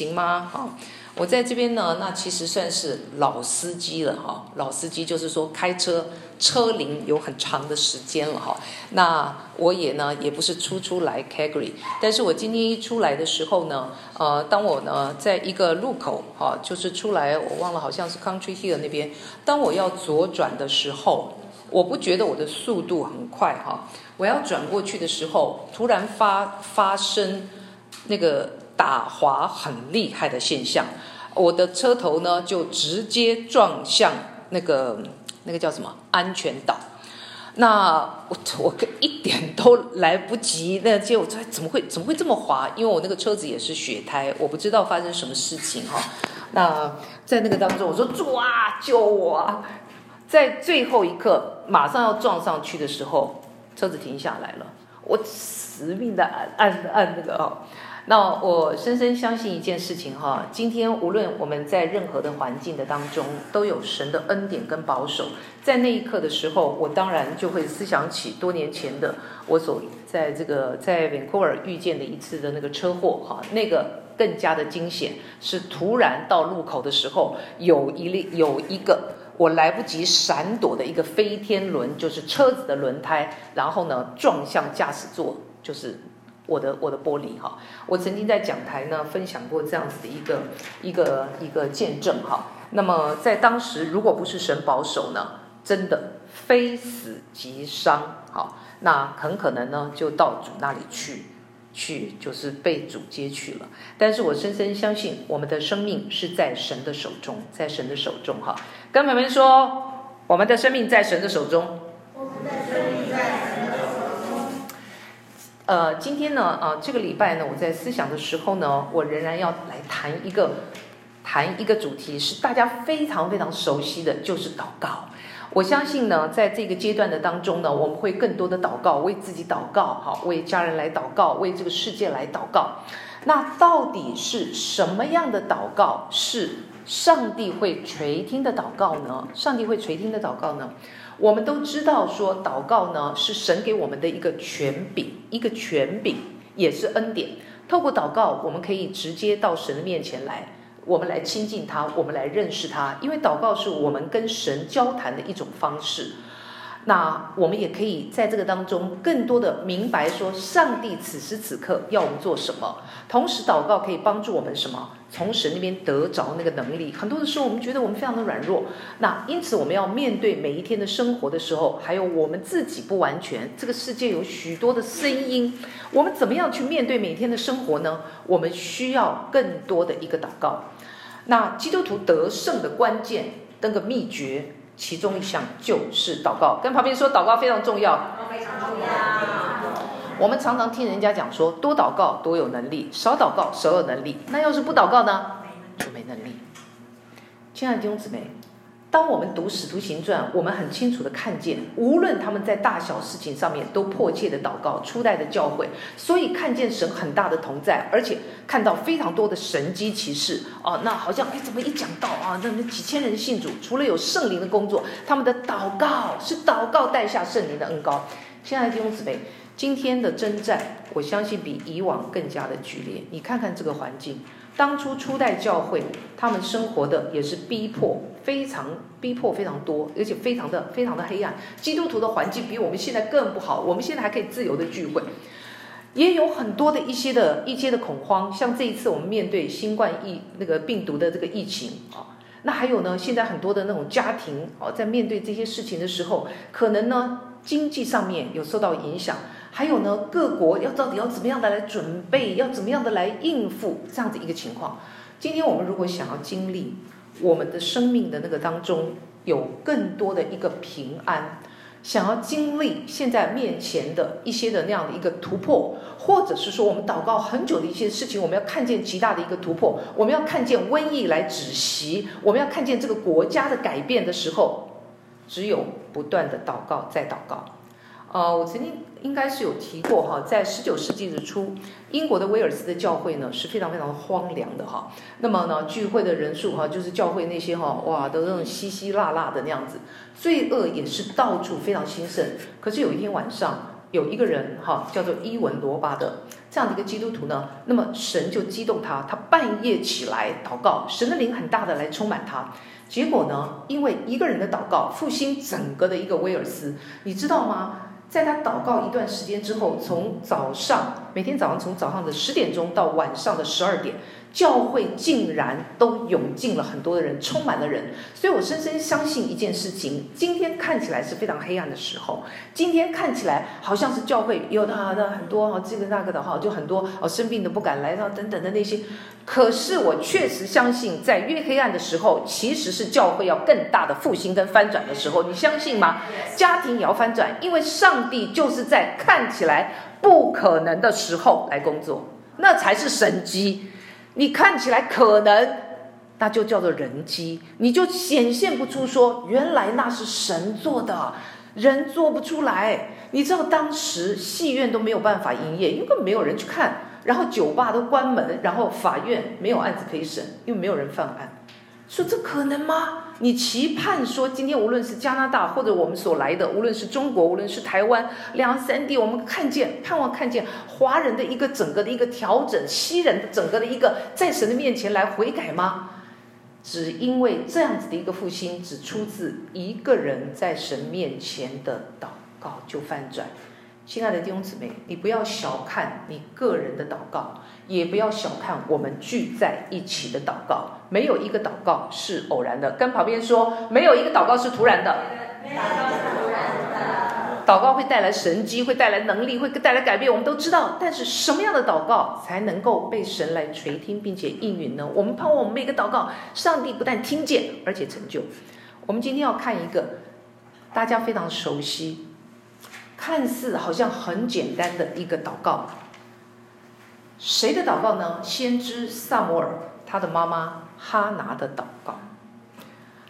行吗？好，我在这边呢，那其实算是老司机了哈。老司机就是说开车车龄有很长的时间了哈。那我也呢，也不是初初来 c a g r y 但是我今天一出来的时候呢，呃，当我呢在一个路口哈，就是出来我忘了好像是 Country Hill 那边，当我要左转的时候，我不觉得我的速度很快哈。我要转过去的时候，突然发发生那个。打滑很厉害的现象，我的车头呢就直接撞向那个那个叫什么安全岛，那我我一点都来不及，那结果我怎么会怎么会这么滑？因为我那个车子也是雪胎，我不知道发生什么事情哈。那在那个当中，我说主啊救我！在最后一刻马上要撞上去的时候，车子停下来了，我死命的按按按那个哦。那我深深相信一件事情哈，今天无论我们在任何的环境的当中，都有神的恩典跟保守。在那一刻的时候，我当然就会思想起多年前的我所在这个在温哥华遇见的一次的那个车祸哈，那个更加的惊险，是突然到路口的时候，有一粒有一个我来不及闪躲的一个飞天轮，就是车子的轮胎，然后呢撞向驾驶座，就是。我的我的玻璃哈，我曾经在讲台呢分享过这样子的一个一个一个见证哈。那么在当时，如果不是神保守呢，真的非死即伤好，那很可能呢就到主那里去，去就是被主接去了。但是我深深相信，我们的生命是在神的手中，在神的手中哈。跟朋友们说，我们的生命在神的手中。我们的生命在。呃，今天呢，呃，这个礼拜呢，我在思想的时候呢，我仍然要来谈一个，谈一个主题，是大家非常非常熟悉的，就是祷告。我相信呢，在这个阶段的当中呢，我们会更多的祷告，为自己祷告，好，为家人来祷告，为这个世界来祷告。那到底是什么样的祷告是上帝会垂听的祷告呢？上帝会垂听的祷告呢？我们都知道，说祷告呢是神给我们的一个权柄，一个权柄也是恩典。透过祷告，我们可以直接到神的面前来，我们来亲近他，我们来认识他。因为祷告是我们跟神交谈的一种方式。那我们也可以在这个当中更多的明白说，上帝此时此刻要我们做什么。同时，祷告可以帮助我们什么？从神那边得着那个能力。很多的时候，我们觉得我们非常的软弱。那因此，我们要面对每一天的生活的时候，还有我们自己不完全，这个世界有许多的声音，我们怎么样去面对每天的生活呢？我们需要更多的一个祷告。那基督徒得胜的关键，那个秘诀。其中一项就是祷告，跟旁边说祷告非常重要。非常重要。我们常常听人家讲说，多祷告多有能力，少祷告少有能力。那要是不祷告呢？就没能力。亲爱的弟兄姊妹。当我们读《使徒行传》，我们很清楚的看见，无论他们在大小事情上面都迫切的祷告，初代的教会，所以看见神很大的同在，而且看到非常多的神迹奇事哦。那好像哎，怎么一讲到啊，那那几千人信主，除了有圣灵的工作，他们的祷告是祷告带下圣灵的恩膏。亲爱的弟兄姊妹，今天的征战，我相信比以往更加的剧烈。你看看这个环境。当初初代教会，他们生活的也是逼迫，非常逼迫非常多，而且非常的非常的黑暗。基督徒的环境比我们现在更不好，我们现在还可以自由的聚会，也有很多的一些的一些的恐慌。像这一次我们面对新冠疫那个病毒的这个疫情啊，那还有呢，现在很多的那种家庭哦，在面对这些事情的时候，可能呢经济上面有受到影响。还有呢，各国要到底要怎么样的来准备，要怎么样的来应付这样子一个情况？今天我们如果想要经历我们的生命的那个当中有更多的一个平安，想要经历现在面前的一些的那样的一个突破，或者是说我们祷告很久的一些事情，我们要看见极大的一个突破，我们要看见瘟疫来止息，我们要看见这个国家的改变的时候，只有不断的祷告再祷告。呃，我曾经应该是有提过哈，在十九世纪的初，英国的威尔斯的教会呢是非常非常荒凉的哈。那么呢，聚会的人数哈，就是教会那些哈，哇，都那种稀稀落落的那样子，罪恶也是到处非常兴盛。可是有一天晚上，有一个人哈，叫做伊文罗巴的这样的一个基督徒呢，那么神就激动他，他半夜起来祷告，神的灵很大的来充满他。结果呢，因为一个人的祷告，复兴整个的一个威尔斯，你知道吗？在他祷告一段时间之后，从早上每天早上从早上的十点钟到晚上的十二点。教会竟然都涌进了很多的人，充满了人，所以我深深相信一件事情：今天看起来是非常黑暗的时候，今天看起来好像是教会有的的很多哈，这个那个的哈，就很多哦生病的不敢来啊等等的那些。可是我确实相信，在越黑暗的时候，其实是教会要更大的复兴跟翻转的时候。你相信吗？家庭也要翻转，因为上帝就是在看起来不可能的时候来工作，那才是神机。你看起来可能，那就叫做人机，你就显现不出说原来那是神做的，人做不出来。你知道当时戏院都没有办法营业，因为没有人去看，然后酒吧都关门，然后法院没有案子可以审，因为没有人犯案。说这可能吗？你期盼说今天无论是加拿大或者我们所来的，无论是中国，无论是台湾两三地，我们看见盼望看见华人的一个整个的一个调整，西人的整个的一个在神的面前来悔改吗？只因为这样子的一个复兴，只出自一个人在神面前的祷告就翻转。亲爱的弟兄姊妹，你不要小看你个人的祷告，也不要小看我们聚在一起的祷告。没有一个祷告是偶然的。跟旁边说，没有一个祷告是突然的。没有突然的。祷告会带来神迹，会带来能力，会带来改变，我们都知道。但是什么样的祷告才能够被神来垂听并且应允呢？我们盼望我们每个祷告，上帝不但听见，而且成就。我们今天要看一个大家非常熟悉。看似好像很简单的一个祷告，谁的祷告呢？先知撒摩尔，他的妈妈哈拿的祷告。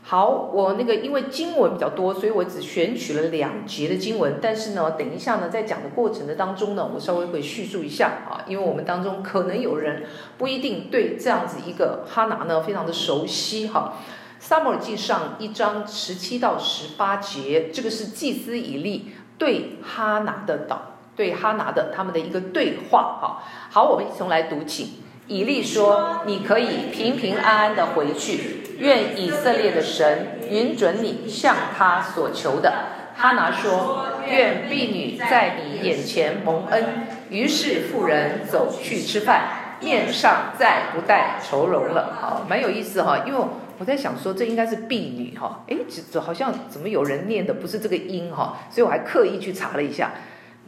好，我那个因为经文比较多，所以我只选取了两节的经文。但是呢，等一下呢，在讲的过程的当中呢，我稍微会叙述一下啊，因为我们当中可能有人不一定对这样子一个哈拿呢非常的熟悉哈。撒摩尔记上一章十七到十八节，这个是祭司以利。对哈拿的祷，对哈拿的他们的一个对话，哈，好，我们一同来读起。以利说：“你可以平平安安的回去，愿以色列的神允准你向他所求的。”哈拿说：“愿婢女在你眼前蒙恩。”于是妇人走去吃饭，面上再不带愁容了。好，蛮有意思哈，因为。我在想说，这应该是婢女哈，哎，这好像怎么有人念的不是这个音哈，所以我还刻意去查了一下，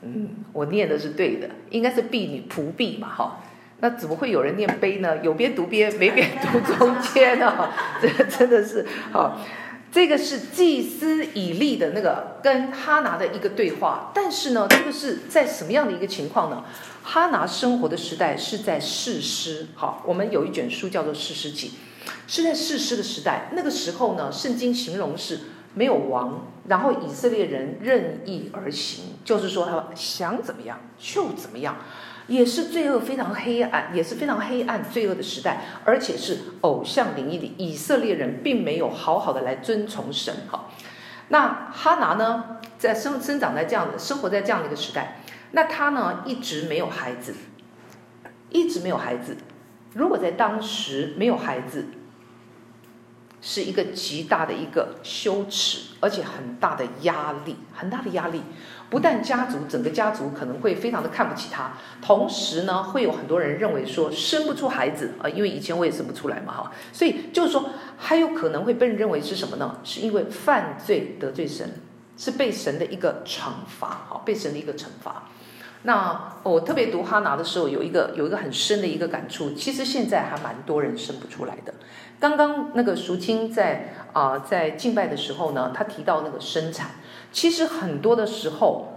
嗯，我念的是对的，应该是婢女仆婢嘛哈，那怎么会有人念悲呢？有边读边，没边读中间呢？这真的是哈，这个是祭司以利的那个跟哈拿的一个对话，但是呢，这个是在什么样的一个情况呢？哈拿生活的时代是在士师，好，我们有一卷书叫做士师记。是在士师的时代，那个时候呢，圣经形容是没有王，然后以色列人任意而行，就是说他想怎么样就怎么样，也是罪恶非常黑暗，也是非常黑暗罪恶的时代，而且是偶像灵里，以色列人并没有好好的来遵从神哈。那哈拿呢，在生生长在这样的生活在这样的一个时代，那他呢一直没有孩子，一直没有孩子。如果在当时没有孩子，是一个极大的一个羞耻，而且很大的压力，很大的压力。不但家族整个家族可能会非常的看不起他，同时呢，会有很多人认为说生不出孩子啊，因为以前我也生不出来嘛哈，所以就是说还有可能会被认为是什么呢？是因为犯罪得罪神，是被神的一个惩罚，哈，被神的一个惩罚。那我特别读哈拿的时候，有一个有一个很深的一个感触。其实现在还蛮多人生不出来的。刚刚那个淑清在啊、在敬拜的时候呢，她提到那个生产，其实很多的时候，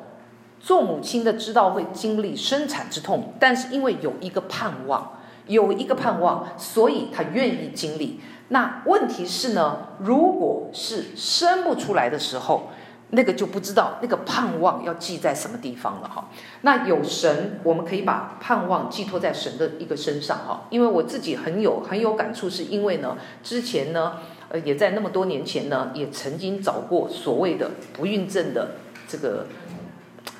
做母亲的知道会经历生产之痛，但是因为有一个盼望，有一个盼望，所以她愿意经历。那问题是呢，如果是生不出来的时候，那个就不知道那个盼望要寄在什么地方了哈。那有神，我们可以把盼望寄托在神的一个身上哈。因为我自己很有很有感触，是因为呢，之前呢，呃，也在那么多年前呢，也曾经找过所谓的不孕症的这个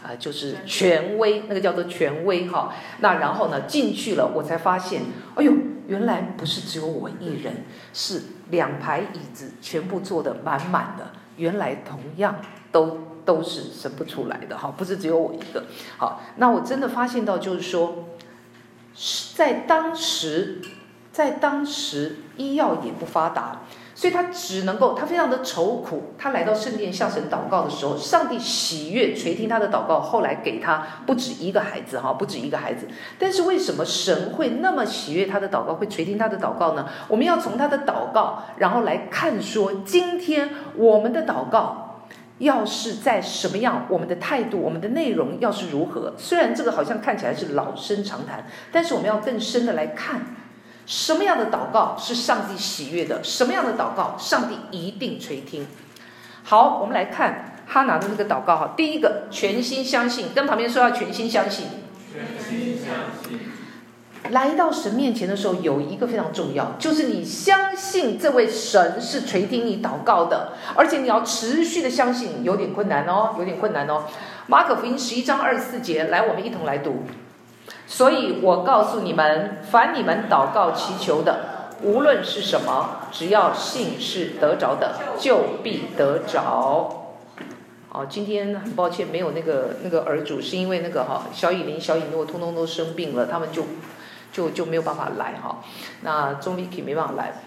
呃，就是权威，那个叫做权威哈。那然后呢，进去了，我才发现，哎呦，原来不是只有我一人，是两排椅子全部坐得满满的。原来同样都都是生不出来的哈，不是只有我一个。好，那我真的发现到，就是说，在当时，在当时医药也不发达。所以他只能够，他非常的愁苦。他来到圣殿向神祷告的时候，上帝喜悦垂听他的祷告，后来给他不止一个孩子哈，不止一个孩子。但是为什么神会那么喜悦他的祷告，会垂听他的祷告呢？我们要从他的祷告，然后来看说，今天我们的祷告要是在什么样，我们的态度，我们的内容要是如何？虽然这个好像看起来是老生常谈，但是我们要更深的来看。什么样的祷告是上帝喜悦的？什么样的祷告上帝一定垂听？好，我们来看哈拿的那个祷告哈。第一个，全心相信，跟旁边说要全心相信。全心相信。来到神面前的时候，有一个非常重要，就是你相信这位神是垂听你祷告的，而且你要持续的相信，有点困难哦，有点困难哦。马可福音十一章二十四节，来，我们一同来读。所以我告诉你们，凡你们祷告祈求的，无论是什么，只要信是得着的，就必得着。哦，今天很抱歉没有那个那个儿主，是因为那个哈小以琳、小以诺通通都生病了，他们就就就没有办法来哈。那钟丽缇没办法来。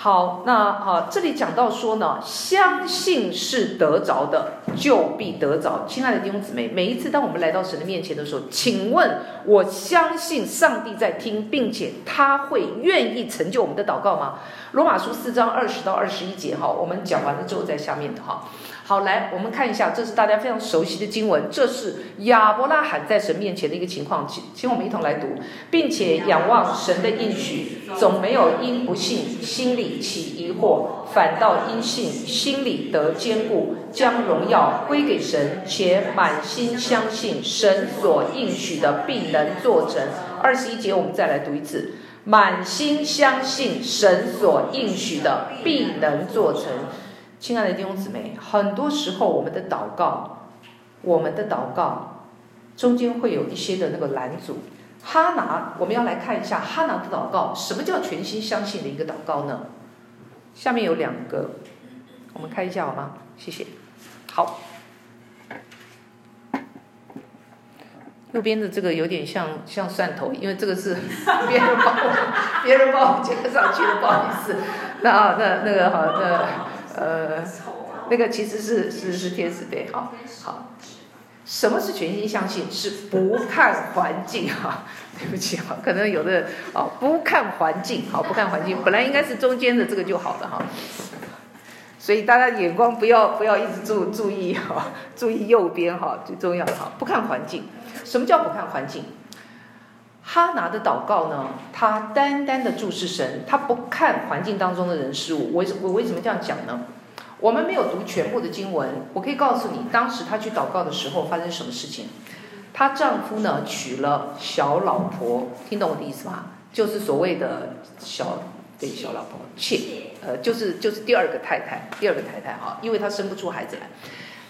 好，那好，这里讲到说呢，相信是得着的，就必得着。亲爱的弟兄姊妹，每一次当我们来到神的面前的时候，请问，我相信上帝在听，并且他会愿意成就我们的祷告吗？罗马书四章二十到二十一节，哈，我们讲完了之后在下面的哈。好，来，我们看一下，这是大家非常熟悉的经文，这是亚伯拉罕在神面前的一个情况，请，请我们一同来读，并且仰望神的应许，总没有因不信心里起疑惑，反倒因信心里得坚固，将荣耀归给神，且满心相信神所应许的必能做成。二十一节，我们再来读一次，满心相信神所应许的必能做成。亲爱的弟兄姊妹，很多时候我们的祷告，我们的祷告中间会有一些的那个拦阻。哈拿，我们要来看一下哈拿的祷告，什么叫全心相信的一个祷告呢？下面有两个，我们看一下好吗？谢谢。好，右边的这个有点像像蒜头，因为这个是别人帮我 别人帮我加上去的，不好意思。那啊，那那个好，那。呃，那个其实是是是天使对，好，好，什么是全心相信？是不看环境 哈，对不起哈，可能有的哦，不看环境，好，不看环境，本来应该是中间的这个就好了哈，所以大家眼光不要不要一直注注意哈，注意右边哈，最重要的哈，不看环境，什么叫不看环境？哈拿的祷告呢，他单单的注视神，他不看环境当中的人事物。我我为什么这样讲呢？我们没有读全部的经文，我可以告诉你，当时他去祷告的时候发生什么事情。她丈夫呢娶了小老婆，听懂我的意思吗？就是所谓的小对小老婆妾，呃，就是就是第二个太太，第二个太太哈，因为她生不出孩子来。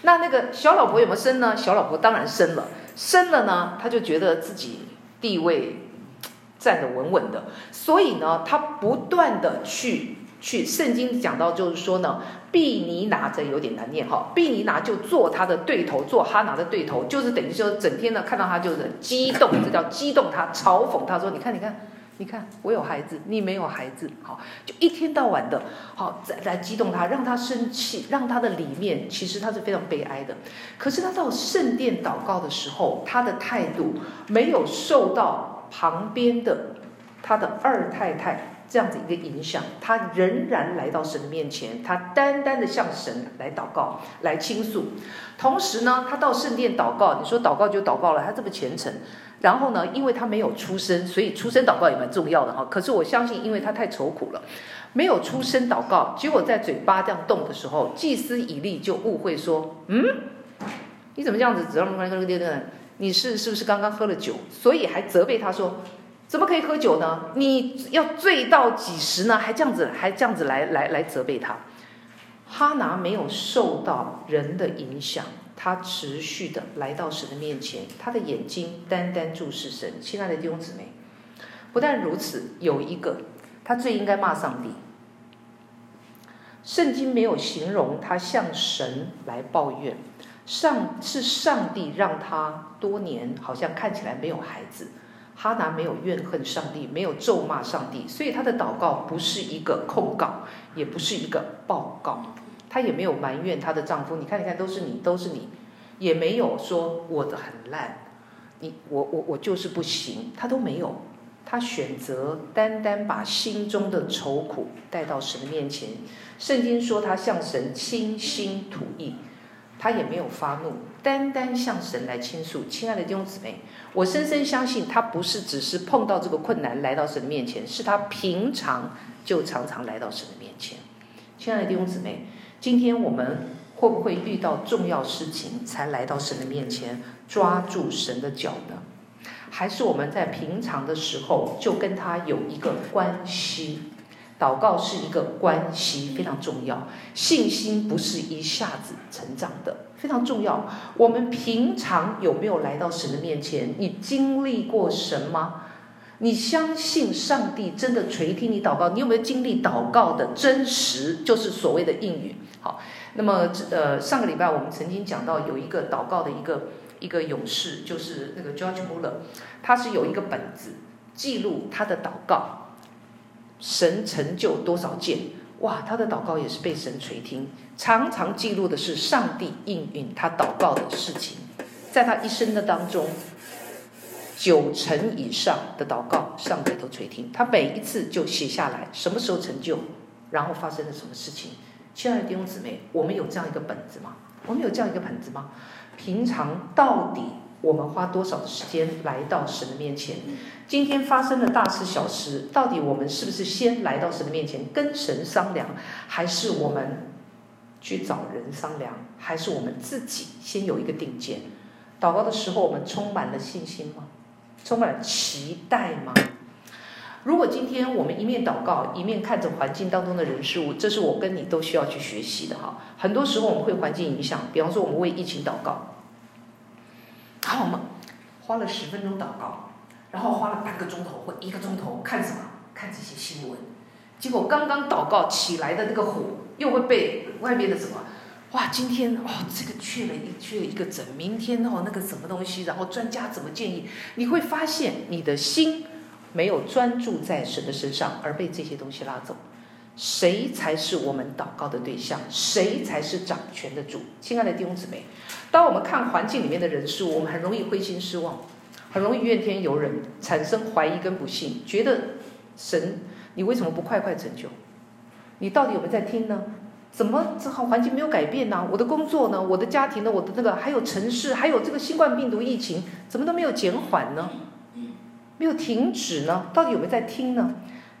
那那个小老婆有没有生呢？小老婆当然生了，生了呢，她就觉得自己。地位站得稳稳的，所以呢，他不断的去去，圣经讲到就是说呢，毕尼拿这有点难念哈，毕尼拿就做他的对头，做哈拿的对头，就是等于说整天呢看到他就是激动，这叫激动他，嘲讽他说，你看你看你看，我有孩子，你没有孩子，好，就一天到晚的，好在来激动他，让他生气，让他的里面其实他是非常悲哀的。可是他到圣殿祷告的时候，他的态度没有受到旁边的他的二太太这样子一个影响，他仍然来到神的面前，他单单的向神来祷告，来倾诉。同时呢，他到圣殿祷告，你说祷告就祷告了，他这么虔诚。然后呢，因为他没有出声，所以出声祷告也蛮重要的哈。可是我相信，因为他太愁苦了，没有出声祷告，结果在嘴巴这样动的时候，祭司以利就误会说：“嗯，你怎么这样子？只让那个那个，你是是不是刚刚喝了酒？所以还责备他说，怎么可以喝酒呢？你要醉到几时呢？还这样子，还这样子来来来责备他。”哈拿没有受到人的影响，他持续的来到神的面前，他的眼睛单单注视神。亲爱的弟兄姊妹，不但如此，有一个他最应该骂上帝。圣经没有形容他向神来抱怨，上是上帝让他多年好像看起来没有孩子。哈拿没有怨恨上帝，没有咒骂上帝，所以他的祷告不是一个控告，也不是一个报告，她也没有埋怨她的丈夫。你看，你看，都是你，都是你，也没有说我的很烂，你我我我就是不行，她都没有。她选择单单把心中的愁苦带到神的面前。圣经说她向神倾心吐意。她也没有发怒，单单向神来倾诉。亲爱的弟兄姊妹，我深深相信，她不是只是碰到这个困难来到神的面前，是她平常就常常来到神的面前。亲爱的弟兄姊妹，今天我们会不会遇到重要事情才来到神的面前，抓住神的脚呢？还是我们在平常的时候就跟他有一个关系？祷告是一个关系，非常重要。信心不是一下子成长的，非常重要。我们平常有没有来到神的面前？你经历过神吗？你相信上帝真的垂听你祷告？你有没有经历祷告的真实？就是所谓的应允。好，那么呃，上个礼拜我们曾经讲到有一个祷告的一个一个勇士，就是那个 George Muller，他是有一个本子记录他的祷告。神成就多少件？哇，他的祷告也是被神垂听，常常记录的是上帝应允他祷告的事情，在他一生的当中，九成以上的祷告上帝都垂听，他每一次就写下来什么时候成就，然后发生了什么事情。亲爱的弟兄姊妹，我们有这样一个本子吗？我们有这样一个本子吗？平常到底？我们花多少的时间来到神的面前？今天发生的大事小事，到底我们是不是先来到神的面前跟神商量，还是我们去找人商量，还是我们自己先有一个定见？祷告的时候，我们充满了信心吗？充满了期待吗？如果今天我们一面祷告，一面看着环境当中的人事物，这是我跟你都需要去学习的哈。很多时候我们会环境影响，比方说我们为疫情祷告。然后我们花了十分钟祷告，然后花了半个钟头或一个钟头看什么？看这些新闻。结果刚刚祷告起来的那个火，又会被外面的什么？哇，今天哦，这个去了一去了一个诊，明天哦那个什么东西，然后专家怎么建议？你会发现你的心没有专注在神的身上，而被这些东西拉走。谁才是我们祷告的对象？谁才是掌权的主？亲爱的弟兄姊妹，当我们看环境里面的人事物，我们很容易灰心失望，很容易怨天尤人，产生怀疑跟不信，觉得神，你为什么不快快拯救？你到底有没有在听呢？怎么这好环境没有改变呢？我的工作呢？我的家庭呢？我的那个还有城市，还有这个新冠病毒疫情，怎么都没有减缓呢？没有停止呢？到底有没有在听呢？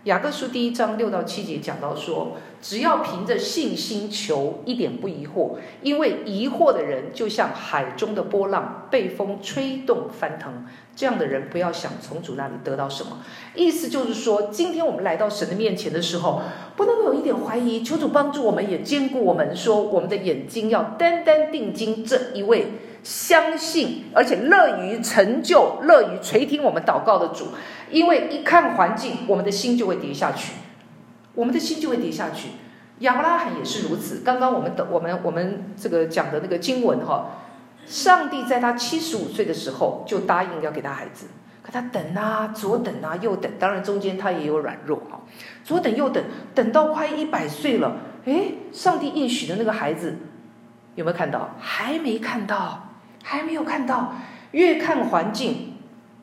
雅各书第一章六到七节讲到说，只要凭着信心求，一点不疑惑，因为疑惑的人就像海中的波浪，被风吹动翻腾。这样的人不要想从主那里得到什么。意思就是说，今天我们来到神的面前的时候，不能有一点怀疑，求主帮助我们，也坚固我们，说我们的眼睛要单单定睛这一位。相信，而且乐于成就、乐于垂听我们祷告的主，因为一看环境，我们的心就会跌下去，我们的心就会跌下去。亚伯拉罕也是如此。刚刚我们的我们我们这个讲的那个经文哈，上帝在他七十五岁的时候就答应要给他孩子，可他等啊，左等啊，右等，当然中间他也有软弱哈，左等右等，等到快一百岁了，诶，上帝应许的那个孩子有没有看到？还没看到。还没有看到，越看环境，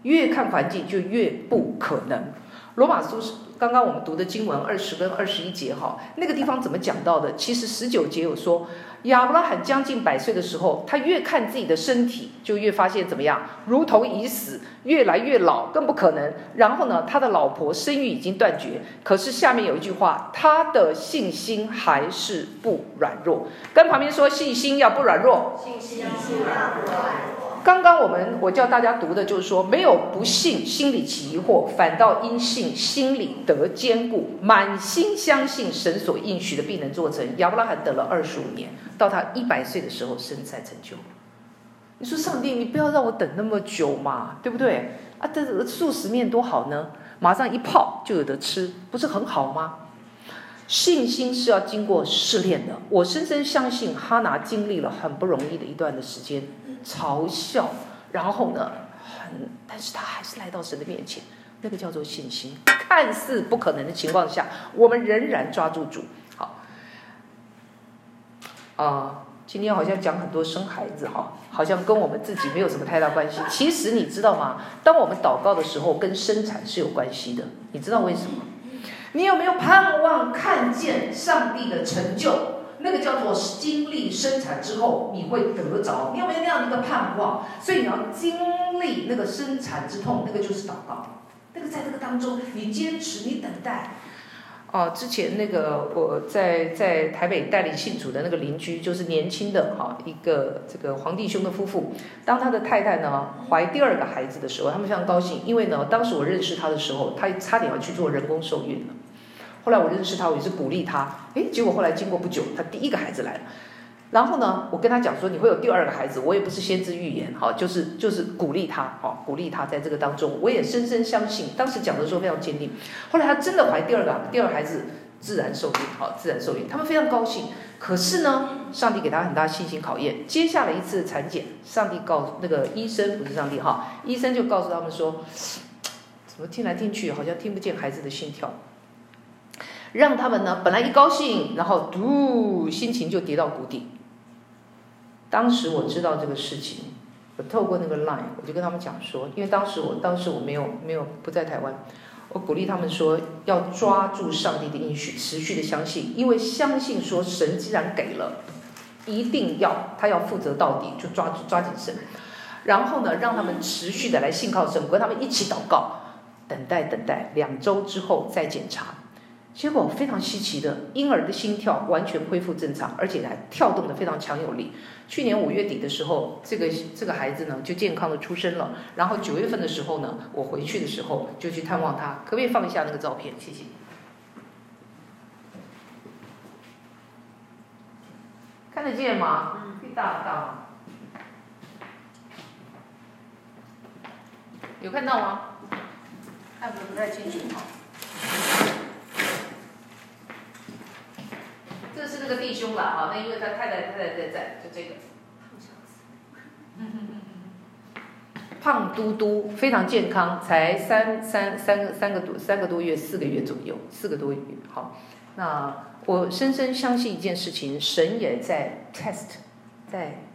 越看环境就越不可能。罗马书刚刚我们读的经文二十跟二十一节哈，那个地方怎么讲到的？其实十九节有说，亚伯拉罕将近百岁的时候，他越看自己的身体，就越发现怎么样，如同已死，越来越老，更不可能。然后呢，他的老婆生育已经断绝，可是下面有一句话，他的信心还是不软弱。跟旁边说，信心要不软弱。信心要不软弱。刚刚我们我叫大家读的就是说，没有不信心里起疑惑，反倒因信心里得坚固，满心相信神所应许的必能做成。亚伯拉罕等了二十五年，到他一百岁的时候生才成就。你说上帝，你不要让我等那么久嘛，对不对？啊，这素食面多好呢，马上一泡就有得吃，不是很好吗？信心是要经过试炼的。我深深相信哈拿经历了很不容易的一段的时间，嘲笑，然后呢，很，但是他还是来到神的面前，那个叫做信心。看似不可能的情况下，我们仍然抓住主。好，啊、今天好像讲很多生孩子哈，好像跟我们自己没有什么太大关系。其实你知道吗？当我们祷告的时候，跟生产是有关系的。你知道为什么？你有没有盼望看见上帝的成就？那个叫做经历生产之后你会得着。你有没有那样的一个盼望？所以你要经历那个生产之痛，那个就是祷告。那个在这个当中，你坚持，你等待。哦，之前那个我在在台北代理信主的那个邻居，就是年轻的哈一个这个黄弟兄的夫妇。当他的太太呢怀第二个孩子的时候，他们非常高兴，因为呢当时我认识他的时候，他差点要去做人工受孕了。后来我认识他，我也是鼓励他。诶，结果后来经过不久，他第一个孩子来了。然后呢，我跟他讲说你会有第二个孩子，我也不是先知预言，哈，就是就是鼓励他，哈，鼓励他在这个当中，我也深深相信。当时讲的时候非常坚定。后来他真的怀第二个，第二个孩子自然受孕，好，自然受孕，他们非常高兴。可是呢，上帝给他很大信心考验。接下来一次产检，上帝告那个医生，不是上帝哈，医生就告诉他们说，怎么听来听去好像听不见孩子的心跳。让他们呢，本来一高兴，然后嘟，心情就跌到谷底。当时我知道这个事情，我透过那个 line，我就跟他们讲说，因为当时我当时我没有没有不在台湾，我鼓励他们说要抓住上帝的应许，持续的相信，因为相信说神既然给了，一定要他要负责到底，就抓住抓紧神。然后呢，让他们持续的来信靠神，我跟他们一起祷告，等待等待，两周之后再检查。结果非常稀奇的，婴儿的心跳完全恢复正常，而且还跳动的非常强有力。去年五月底的时候，这个这个孩子呢就健康的出生了。然后九月份的时候呢，我回去的时候就去探望他，可不可以放一下那个照片？谢谢。看得见吗？可以大？有看到吗？看不不太清楚这是那个弟兄了哈，那因为他太太太太在在，就这个。胖嘟嘟，非常健康，才三三三个三个多三个多月，四个月左右，四个多月。好，那我深深相信一件事情，神也在 test，在。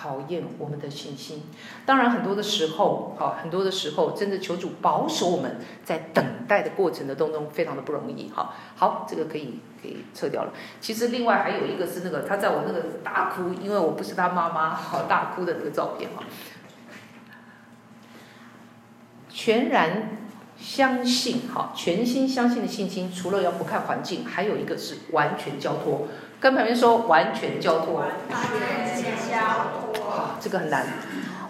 考验我们的信心，当然很多的时候，好，很多的时候，真的求主保守我们在等待的过程的当中，非常的不容易。好，好，这个可以给撤掉了。其实另外还有一个是那个他在我那个大哭，因为我不是他妈妈，好大哭的那个照片哈。全然相信，好，全心相信的信心，除了要不看环境，还有一个是完全交托。跟旁边说完全交托。完全交托。好，这个很难。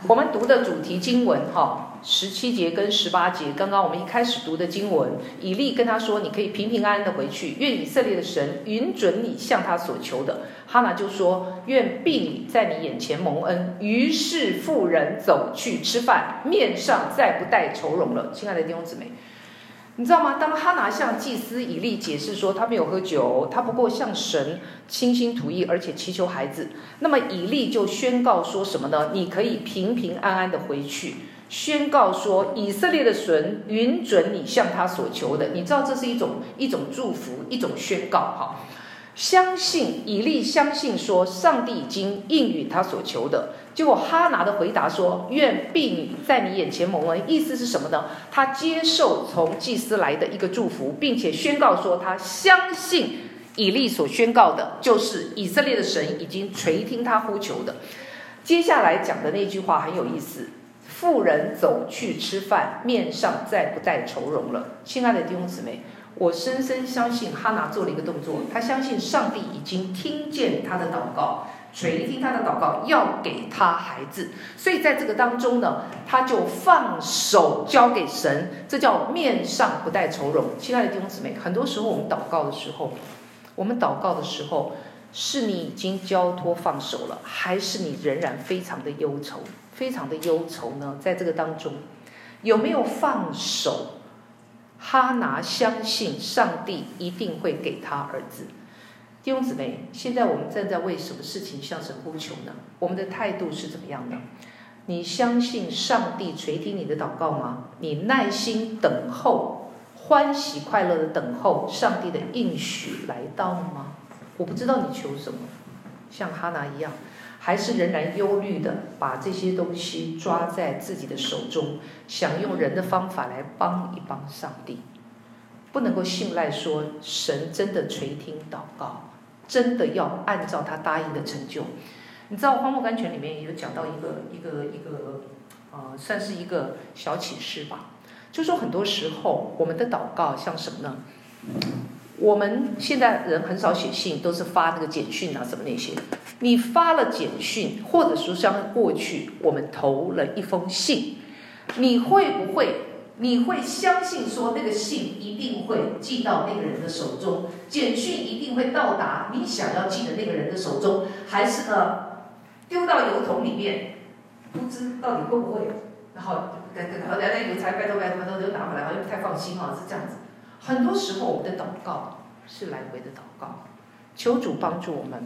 我们读的主题经文哈，十七节跟十八节，刚刚我们一开始读的经文，以利跟他说：“你可以平平安安的回去，愿以色列的神允准你向他所求的。”哈拿就说：“愿婢女在你眼前蒙恩。”于是妇人走去吃饭，面上再不带愁容了。亲爱的弟兄姊妹。你知道吗？当哈拿向祭司以利解释说他没有喝酒，他不过向神倾心吐意，而且祈求孩子，那么以利就宣告说什么呢？你可以平平安安的回去。宣告说以色列的神允准你向他所求的。你知道这是一种一种祝福，一种宣告哈。相信以利相信说上帝已经应允他所求的。结果哈拿的回答说：“愿婢女在你眼前蒙恩。”意思是什么呢？他接受从祭司来的一个祝福，并且宣告说他相信以利所宣告的，就是以色列的神已经垂听他呼求的。接下来讲的那句话很有意思：“妇人走去吃饭，面上再不带愁容了。”亲爱的弟兄姊妹，我深深相信哈拿做了一个动作，他相信上帝已经听见他的祷告。垂听他的祷告，要给他孩子。所以在这个当中呢，他就放手交给神，这叫面上不带愁容。亲爱的弟兄姊妹，很多时候我们祷告的时候，我们祷告的时候，是你已经交托放手了，还是你仍然非常的忧愁，非常的忧愁呢？在这个当中，有没有放手？哈拿相信上帝一定会给他儿子。弟兄姊妹，现在我们正在为什么事情向神呼求呢？我们的态度是怎么样的？你相信上帝垂听你的祷告吗？你耐心等候，欢喜快乐的等候上帝的应许来到吗？我不知道你求什么，像哈拿一样。还是仍然忧虑的，把这些东西抓在自己的手中，想用人的方法来帮一帮上帝，不能够信赖说神真的垂听祷告，真的要按照他答应的成就。你知道《荒漠甘泉》里面也有讲到一个一个一个，呃，算是一个小启示吧，就说很多时候我们的祷告像什么呢？我们现在人很少写信，都是发那个简讯啊，什么那些。你发了简讯，或者说像过去我们投了一封信，你会不会？你会相信说那个信一定会寄到那个人的手中，简讯一定会到达你想要寄的那个人的手中，还是呢丢到邮筒里面，不知到底会不会？然后等等，然后来来邮差拜托拜托拜托都拿回来，好像不太放心啊，是这样子。很多时候，我们的祷告是来回的祷告，求主帮助我们。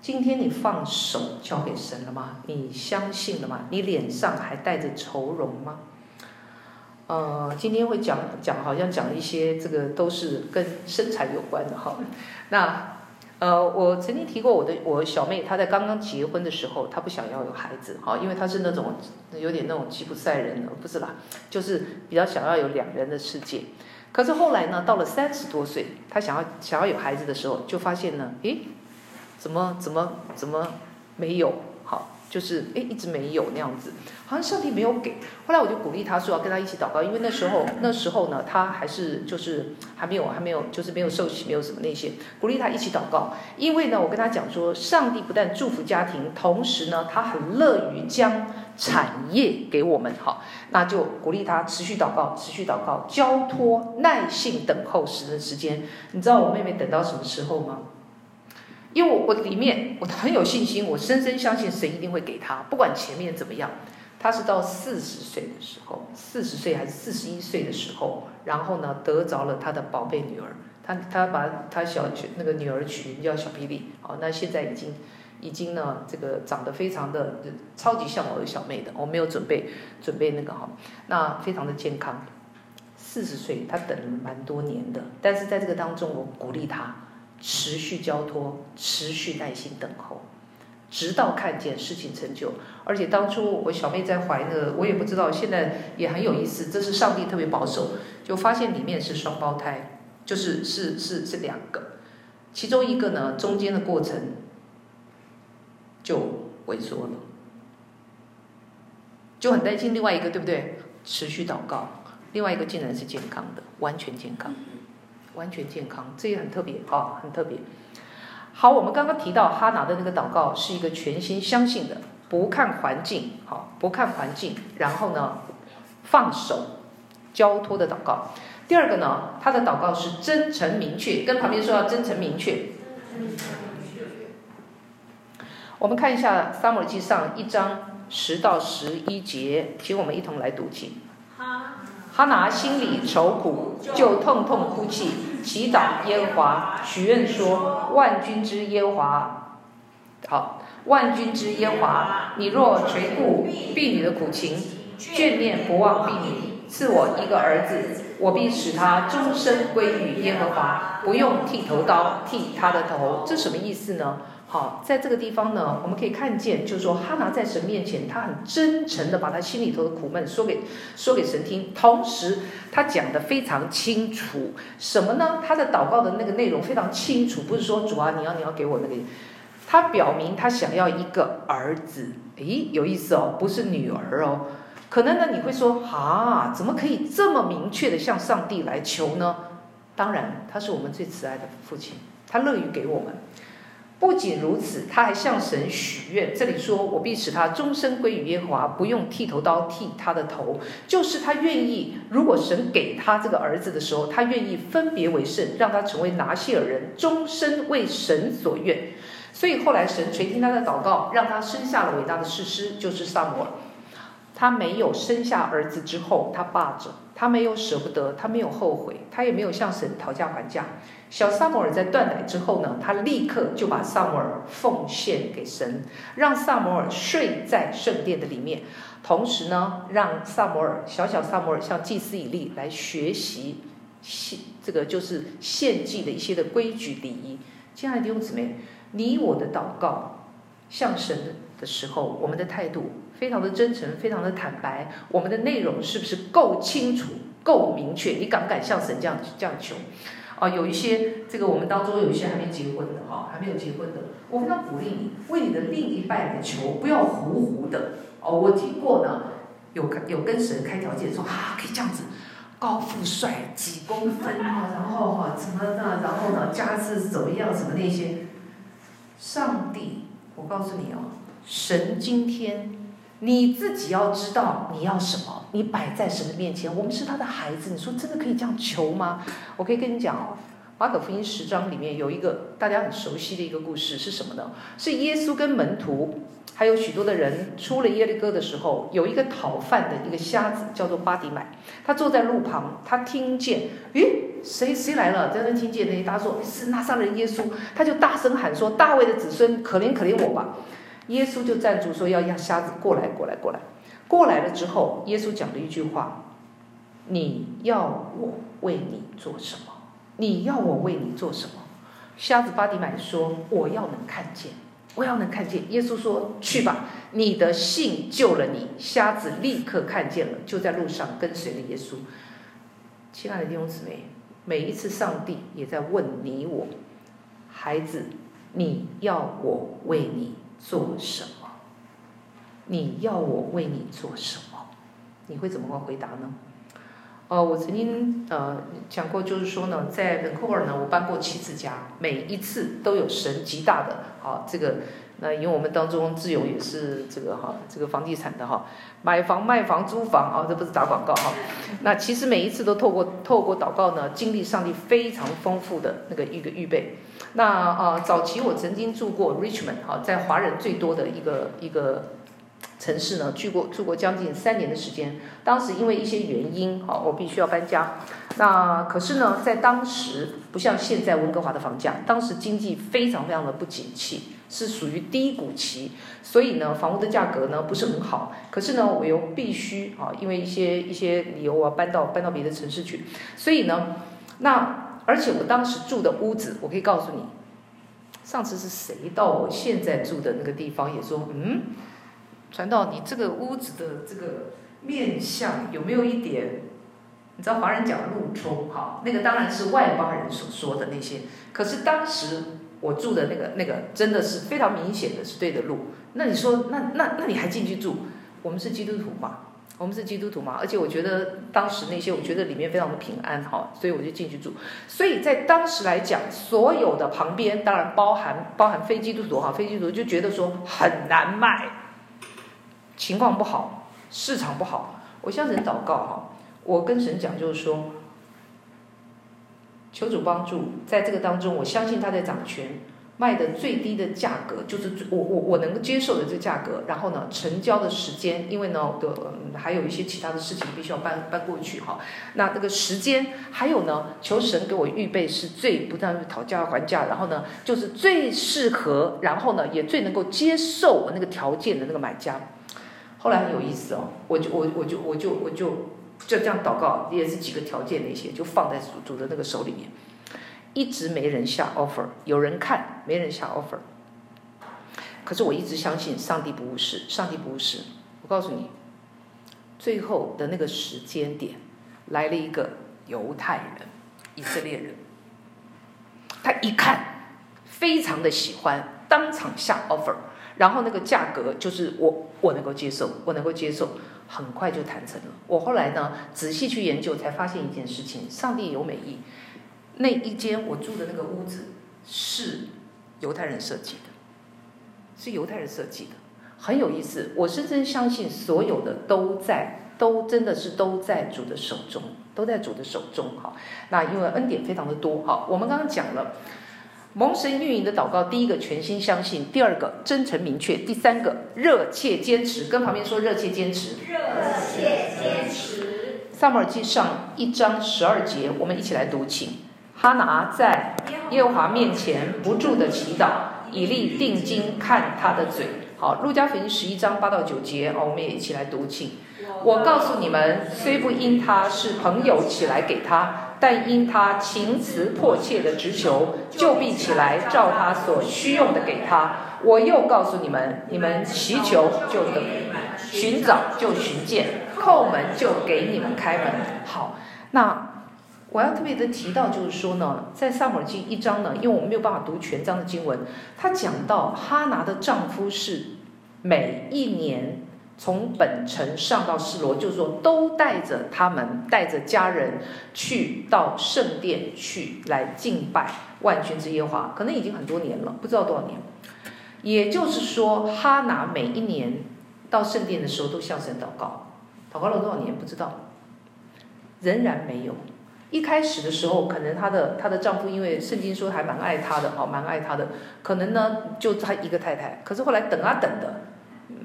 今天你放手交给神了吗？你相信了吗？你脸上还带着愁容吗？呃，今天会讲讲，好像讲一些这个都是跟身材有关的哈。那呃，我曾经提过我的我小妹，她在刚刚结婚的时候，她不想要有孩子，哈，因为她是那种有点那种吉普赛人，不是啦，就是比较想要有两人的世界。可是后来呢，到了三十多岁，她想要想要有孩子的时候，就发现呢，诶，怎么怎么怎么没有？好，就是诶，一直没有那样子，好像上帝没有给。后来我就鼓励他说要跟他一起祷告，因为那时候 那时候呢，他还是就是还没有还没有就是没有受洗，没有什么那些，鼓励他一起祷告。因为呢，我跟他讲说，上帝不但祝福家庭，同时呢，他很乐于将。产业给我们好，那就鼓励他持续祷告，持续祷告，交托，耐性等候时的时间。你知道我妹妹等到什么时候吗？因为我我里面我很有信心，我深深相信神一定会给他，不管前面怎么样。他是到四十岁的时候，四十岁还是四十一岁的时候，然后呢得着了他的宝贝女儿，他他把他小那个女儿取名叫小霹雳，好，那现在已经。已经呢，这个长得非常的超级像我的小妹的，我没有准备准备那个哈，那非常的健康。四十岁，他等了蛮多年的，但是在这个当中，我鼓励他持续交托，持续耐心等候，直到看见事情成就。而且当初我小妹在怀呢，我也不知道，现在也很有意思，这是上帝特别保守，就发现里面是双胞胎，就是是是是两个，其中一个呢，中间的过程。就萎缩了，就很担心另外一个，对不对？持续祷告，另外一个竟然是健康的，完全健康，完全健康，这也很特别啊，很特别。好，我们刚刚提到哈拿的那个祷告是一个全心相信的，不看环境，好，不看环境，然后呢，放手交托的祷告。第二个呢，他的祷告是真诚明确，跟旁边说要真诚明确。我们看一下《撒母耳记上》一章十到十一节，请我们一同来读经。哈拿心里愁苦，就痛痛哭泣，祈祷耶和华，许愿说：万军之耶和华，好，万军之耶和华，你若垂顾婢女的苦情，眷念不忘婢女，赐我一个儿子，我必使他终身归于耶和华，不用剃头刀剃他的头。这什么意思呢？好，在这个地方呢，我们可以看见，就是说哈拿在神面前，他很真诚的把他心里头的苦闷说给说给神听，同时他讲的非常清楚，什么呢？他的祷告的那个内容非常清楚，不是说主啊，你要你要给我那个，他表明他想要一个儿子，诶，有意思哦，不是女儿哦，可能呢你会说啊，怎么可以这么明确的向上帝来求呢？当然，他是我们最慈爱的父亲，他乐于给我们。不仅如此，他还向神许愿。这里说：“我必使他终身归于耶和华，不用剃头刀剃他的头。”就是他愿意，如果神给他这个儿子的时候，他愿意分别为圣，让他成为拿细耳人，终身为神所愿。所以后来神垂听他的祷告，让他生下了伟大的士师，就是撒母耳。他没有生下儿子之后，他霸着，他没有舍不得，他没有后悔，他也没有向神讨价还价。小撒摩尔在断奶之后呢，他立刻就把撒摩尔奉献给神，让撒摩尔睡在圣殿的里面，同时呢，让撒摩尔小小撒摩尔向祭司以利来学习献这个就是献祭的一些的规矩礼仪。亲爱的弟兄姊妹，你我的祷告向神的时候，我们的态度非常的真诚，非常的坦白，我们的内容是不是够清楚、够明确？你敢不敢向神这样这样求？哦，有一些这个我们当中有一些还没结婚的哈，还没有结婚的，我非常鼓励你为你的另一半来求，不要糊糊的哦。我听过呢，有有跟神开条件说啊，可以这样子，高富帅几公分啊，然后哈怎么的，然后呢家世怎么样，什么那些。上帝，我告诉你哦，神今天。你自己要知道你要什么，你摆在神的面前。我们是他的孩子，你说真的可以这样求吗？我可以跟你讲哦，马可福音十章里面有一个大家很熟悉的一个故事是什么呢？是耶稣跟门徒还有许多的人出了耶利哥的时候，有一个讨饭的一个瞎子叫做巴底买，他坐在路旁，他听见，诶，谁谁来了？在那听见那些大说是拿撒勒人耶稣，他就大声喊说：大卫的子孙，可怜可怜我吧！耶稣就站住说：“要让瞎子过来，过来，过来。”过来了之后，耶稣讲了一句话：“你要我为你做什么？你要我为你做什么？”瞎子巴底买说：“我要能看见，我要能看见。”耶稣说：“去吧，你的信救了你。”瞎子立刻看见了，就在路上跟随了耶稣。亲爱的弟兄姊妹，每一次上帝也在问你我，孩子，你要我为你。做什么？你要我为你做什么？你会怎么回答呢？呃，我曾经呃讲过，就是说呢，在 Vancouver 呢，我搬过七次家，每一次都有神极大的啊，这个那因为我们当中志勇也是这个哈，这个房地产的哈，买房卖房租房啊，这不是打广告哈。那其实每一次都透过透过祷告呢，经历上帝非常丰富的那个一个预备。那、呃，早期我曾经住过 Richmond 哈，在华人最多的一个一个城市呢，住过住过将近三年的时间。当时因为一些原因，哈，我必须要搬家。那可是呢，在当时不像现在温哥华的房价，当时经济非常非常的不景气，是属于低谷期，所以呢，房屋的价格呢不是很好。可是呢，我又必须啊，因为一些一些理由啊，搬到搬到别的城市去。所以呢，那。而且我当时住的屋子，我可以告诉你，上次是谁到我现在住的那个地方也说，嗯，传道，你这个屋子的这个面相有没有一点？你知道华人讲路冲哈，那个当然是外邦人所说的那些。可是当时我住的那个那个真的是非常明显的是对的路。那你说，那那那你还进去住？我们是基督徒嘛？我们是基督徒嘛，而且我觉得当时那些，我觉得里面非常的平安哈，所以我就进去住。所以在当时来讲，所有的旁边当然包含包含非基督徒哈，非基督徒就觉得说很难卖，情况不好，市场不好。我向神祷告哈，我跟神讲就是说，求主帮助，在这个当中，我相信他在掌权。卖的最低的价格就是我我我能够接受的这个价格，然后呢，成交的时间，因为呢的、还有一些其他的事情必须要搬搬过去哈。那这个时间还有呢，求神给我预备是最不断讨价还价，然后呢就是最适合，然后呢也最能够接受我那个条件的那个买家。后来很有意思哦，我就我我就我就我就就这样祷告，也是几个条件那些就放在主主的那个手里面。一直没人下 offer，有人看，没人下 offer。可是我一直相信上帝不误事，上帝不误事。我告诉你，最后的那个时间点，来了一个犹太人，以色列人。他一看，非常的喜欢，当场下 offer，然后那个价格就是我我能够接受，我能够接受，很快就谈成了。我后来呢，仔细去研究，才发现一件事情：上帝有美意。那一间我住的那个屋子是犹太人设计的，是犹太人设计的，很有意思。我深深相信所有的都在，都真的是都在主的手中，都在主的手中。哈，那因为恩典非常的多。哈，我们刚刚讲了蒙神运营的祷告，第一个全心相信，第二个真诚明确，第三个热切坚持。跟旁边说热切坚持，热切坚持。撒母耳记上一章十二节，我们一起来读，请。哈拿在耶和华面前不住的祈祷，以利定睛看他的嘴。好，路加福音十一章八到九节，哦，我们也一起来读，请。我告诉你们，虽不因他是朋友起来给他，但因他情辞迫切的直求，就必起来照他所需用的给他。我又告诉你们，你们祈求就得，寻找就寻见，叩门就给你们开门。好，那。我要特别的提到，就是说呢，在撒母耳记一章呢，因为我们没有办法读全章的经文，他讲到哈拿的丈夫是每一年从本城上到示罗，就是说都带着他们带着家人去到圣殿去来敬拜万军之耶和华，可能已经很多年了，不知道多少年。也就是说，哈拿每一年到圣殿的时候都向神祷告，祷告了多少年不知道，仍然没有。一开始的时候，可能她的她的丈夫，因为圣经说还蛮爱她的，哦，蛮爱她的，可能呢就她一个太太。可是后来等啊等的，嗯，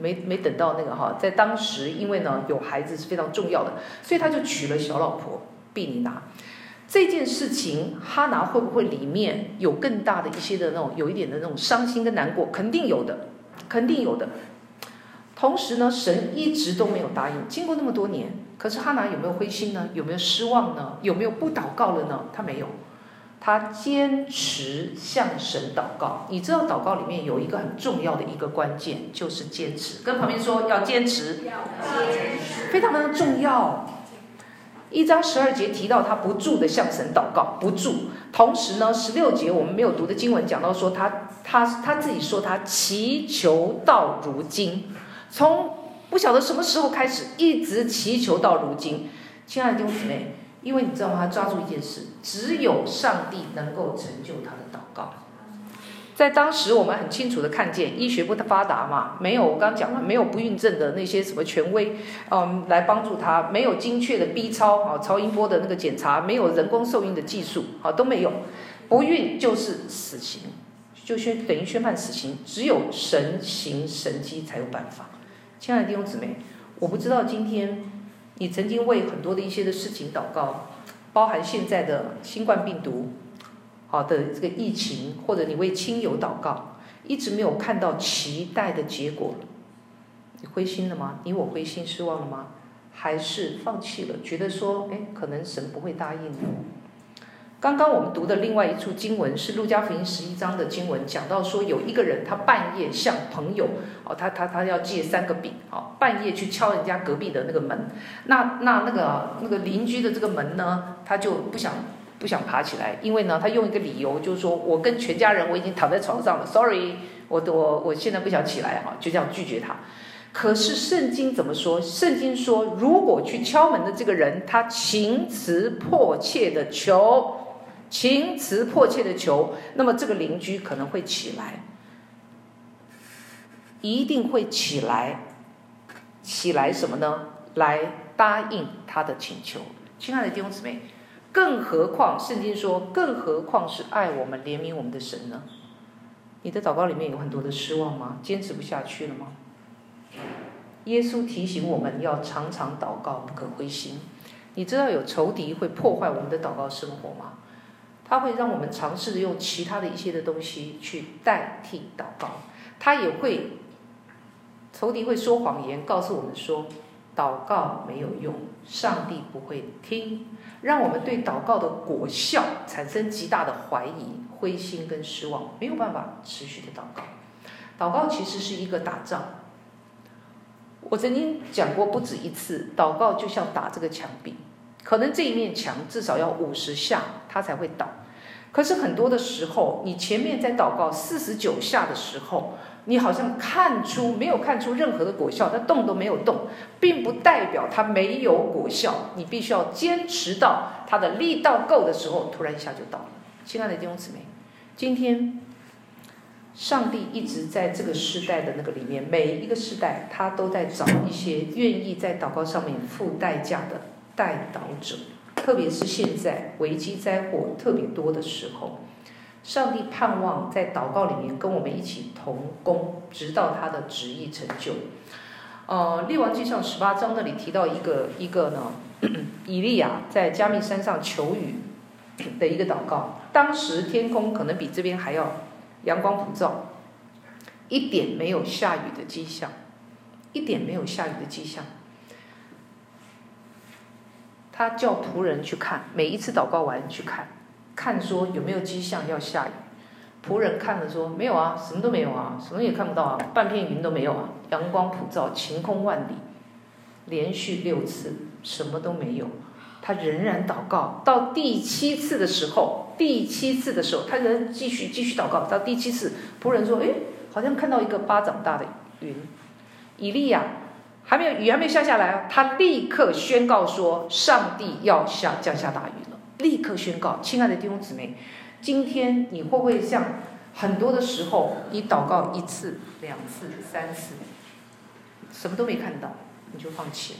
没没等到那个哈，在当时因为呢有孩子是非常重要的，所以他就娶了小老婆毕尼拿。这件事情，哈拿会不会里面有更大的一些的那种，有一点的那种伤心跟难过？肯定有的，肯定有的。同时呢，神一直都没有答应，经过那么多年。可是哈拿有没有灰心呢？有没有失望呢？有没有不祷告了呢？他没有，他坚持向神祷告。你知道祷告里面有一个很重要的一个关键，就是坚持。跟旁边说要坚持，要坚持，非常重要。一章十二节提到他不住的向神祷告，不住。同时呢，十六节我们没有读的经文讲到说他他他自己说他祈求到如今，从。不晓得什么时候开始，一直祈求到如今。亲爱的弟兄姊妹，因为你知道吗？他抓住一件事，只有上帝能够成就他的祷告。在当时，我们很清楚的看见，医学不发达嘛，没有我刚讲了，没有不孕症的那些什么权威，嗯，来帮助他，没有精确的 B 超啊，超音波的那个检查，没有人工受孕的技术啊，都没有，不孕就是死刑，就宣等于宣判死刑，只有神行神迹才有办法。亲爱的弟兄姊妹，我不知道今天你曾经为很多的一些的事情祷告，包含现在的新冠病毒，好的这个疫情，或者你为亲友祷告，一直没有看到期待的结果，你灰心了吗？你我灰心失望了吗？还是放弃了，觉得说，哎，可能神不会答应呢？刚刚我们读的另外一处经文是路加福音十一章的经文，讲到说有一个人，他半夜向朋友，哦，他他他要借三个饼，哦，半夜去敲人家隔壁的那个门，那那那个那个邻居的这个门呢，他就不想不想爬起来，因为呢，他用一个理由，就是说我跟全家人我已经躺在床上了，sorry，我我我现在不想起来，哈，就这样拒绝他。可是圣经怎么说？圣经说，如果去敲门的这个人，他情辞迫切的求。情辞迫切的求，那么这个邻居可能会起来，一定会起来，起来什么呢？来答应他的请求。亲爱的弟兄姊妹，更何况圣经说，更何况是爱我们、怜悯我们的神呢？你的祷告里面有很多的失望吗？坚持不下去了吗？耶稣提醒我们要常常祷告，不可灰心。你知道有仇敌会破坏我们的祷告生活吗？他会让我们尝试着用其他的一些的东西去代替祷告，他也会，仇敌会说谎言，告诉我们说，祷告没有用，上帝不会听，让我们对祷告的果效产生极大的怀疑、灰心跟失望，没有办法持续的祷告。祷告其实是一个打仗，我曾经讲过不止一次，祷告就像打这个墙壁。可能这一面墙至少要五十下，它才会倒。可是很多的时候，你前面在祷告四十九下的时候，你好像看出没有看出任何的果效，它动都没有动，并不代表它没有果效。你必须要坚持到它的力道够的时候，突然一下就倒了。亲爱的弟兄姊妹，今天上帝一直在这个世代的那个里面，每一个世代他都在找一些愿意在祷告上面付代价的代祷者，特别是现在危机灾祸特别多的时候，上帝盼望在祷告里面跟我们一起同工，直到他的旨意成就。呃，列王记上十八章那里提到一个一个呢，以利亚在迦密山上求雨的一个祷告，当时天空可能比这边还要阳光普照，一点没有下雨的迹象，一点没有下雨的迹象。他叫仆人去看，每一次祷告完去看，看说有没有迹象要下雨。仆人看了说没有啊，什么都没有啊，什么也看不到啊，半片云都没有啊，阳光普照，晴空万里。连续六次什么都没有，他仍然祷告。到第七次的时候，第七次的时候，他仍继续继续祷告。到第七次，仆人说：“哎，好像看到一个巴掌大的云。”以利亚还没有雨还没下下来，他立刻宣告说：“上帝要下降下大雨了。”立刻宣告，亲爱的弟兄姊妹。今天你会不会像很多的时候，你祷告一次、两次、三次，什么都没看到，你就放弃了。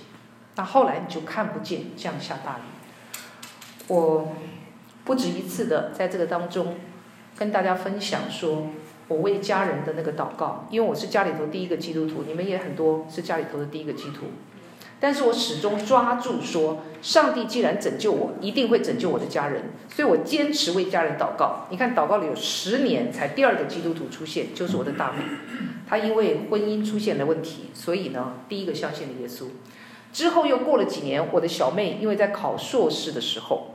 那后来你就看不见降下大雨。我不止一次的在这个当中跟大家分享说，我为家人的那个祷告，因为我是家里头第一个基督徒，你们也很多是家里头的第一个基督徒。但是我始终抓住说，上帝既然拯救我，一定会拯救我的家人，所以我坚持为家人祷告。你看，祷告里有十年才第二个基督徒出现，就是我的大妹，她因为婚姻出现了问题，所以呢，第一个相信了耶稣。之后又过了几年，我的小妹因为在考硕士的时候，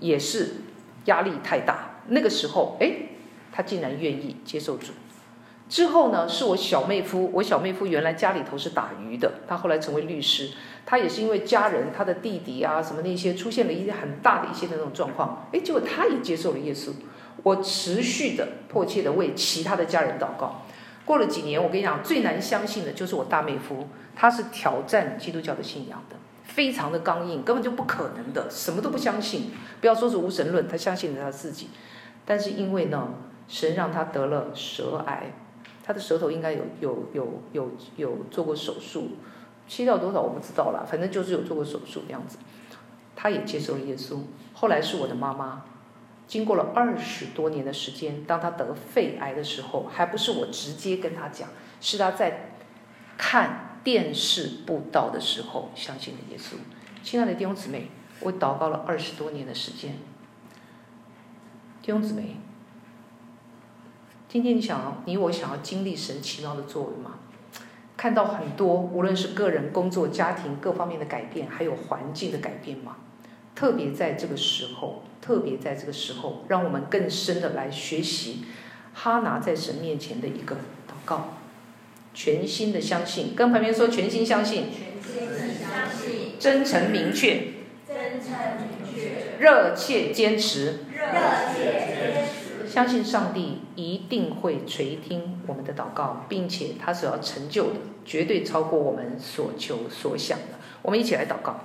也是压力太大，那个时候，哎，他竟然愿意接受主。之后呢，是我小妹夫。我小妹夫原来家里头是打鱼的，他后来成为律师。他也是因为家人，他的弟弟啊什么那些，出现了一些很大的一些那种状况。哎，结果他也接受了耶稣。我持续的迫切的为其他的家人祷告。过了几年，我跟你讲，最难相信的就是我大妹夫，他是挑战基督教的信仰的，非常的刚硬，根本就不可能的，什么都不相信。不要说是无神论，他相信了他自己。但是因为呢，神让他得了舌癌。他的舌头应该有有有有有做过手术，切掉多少我不知道了，反正就是有做过手术这样子。他也接受了耶稣。后来是我的妈妈，经过了二十多年的时间，当他得肺癌的时候，还不是我直接跟他讲，是他在看电视布道的时候相信了耶稣。亲爱的弟兄姊妹，我祷告了二十多年的时间，弟兄姊妹。今天你想要，你我想要经历神奇妙的作为吗？看到很多，无论是个人、工作、家庭各方面的改变，还有环境的改变吗？特别在这个时候，特别在这个时候，让我们更深的来学习哈拿在神面前的一个祷告，全心的相信，跟旁边说全心相信，全心相信，真诚明确，真诚明确，热切坚持，热切坚持。相信上帝一定会垂听我们的祷告，并且他所要成就的绝对超过我们所求所想的。我们一起来祷告。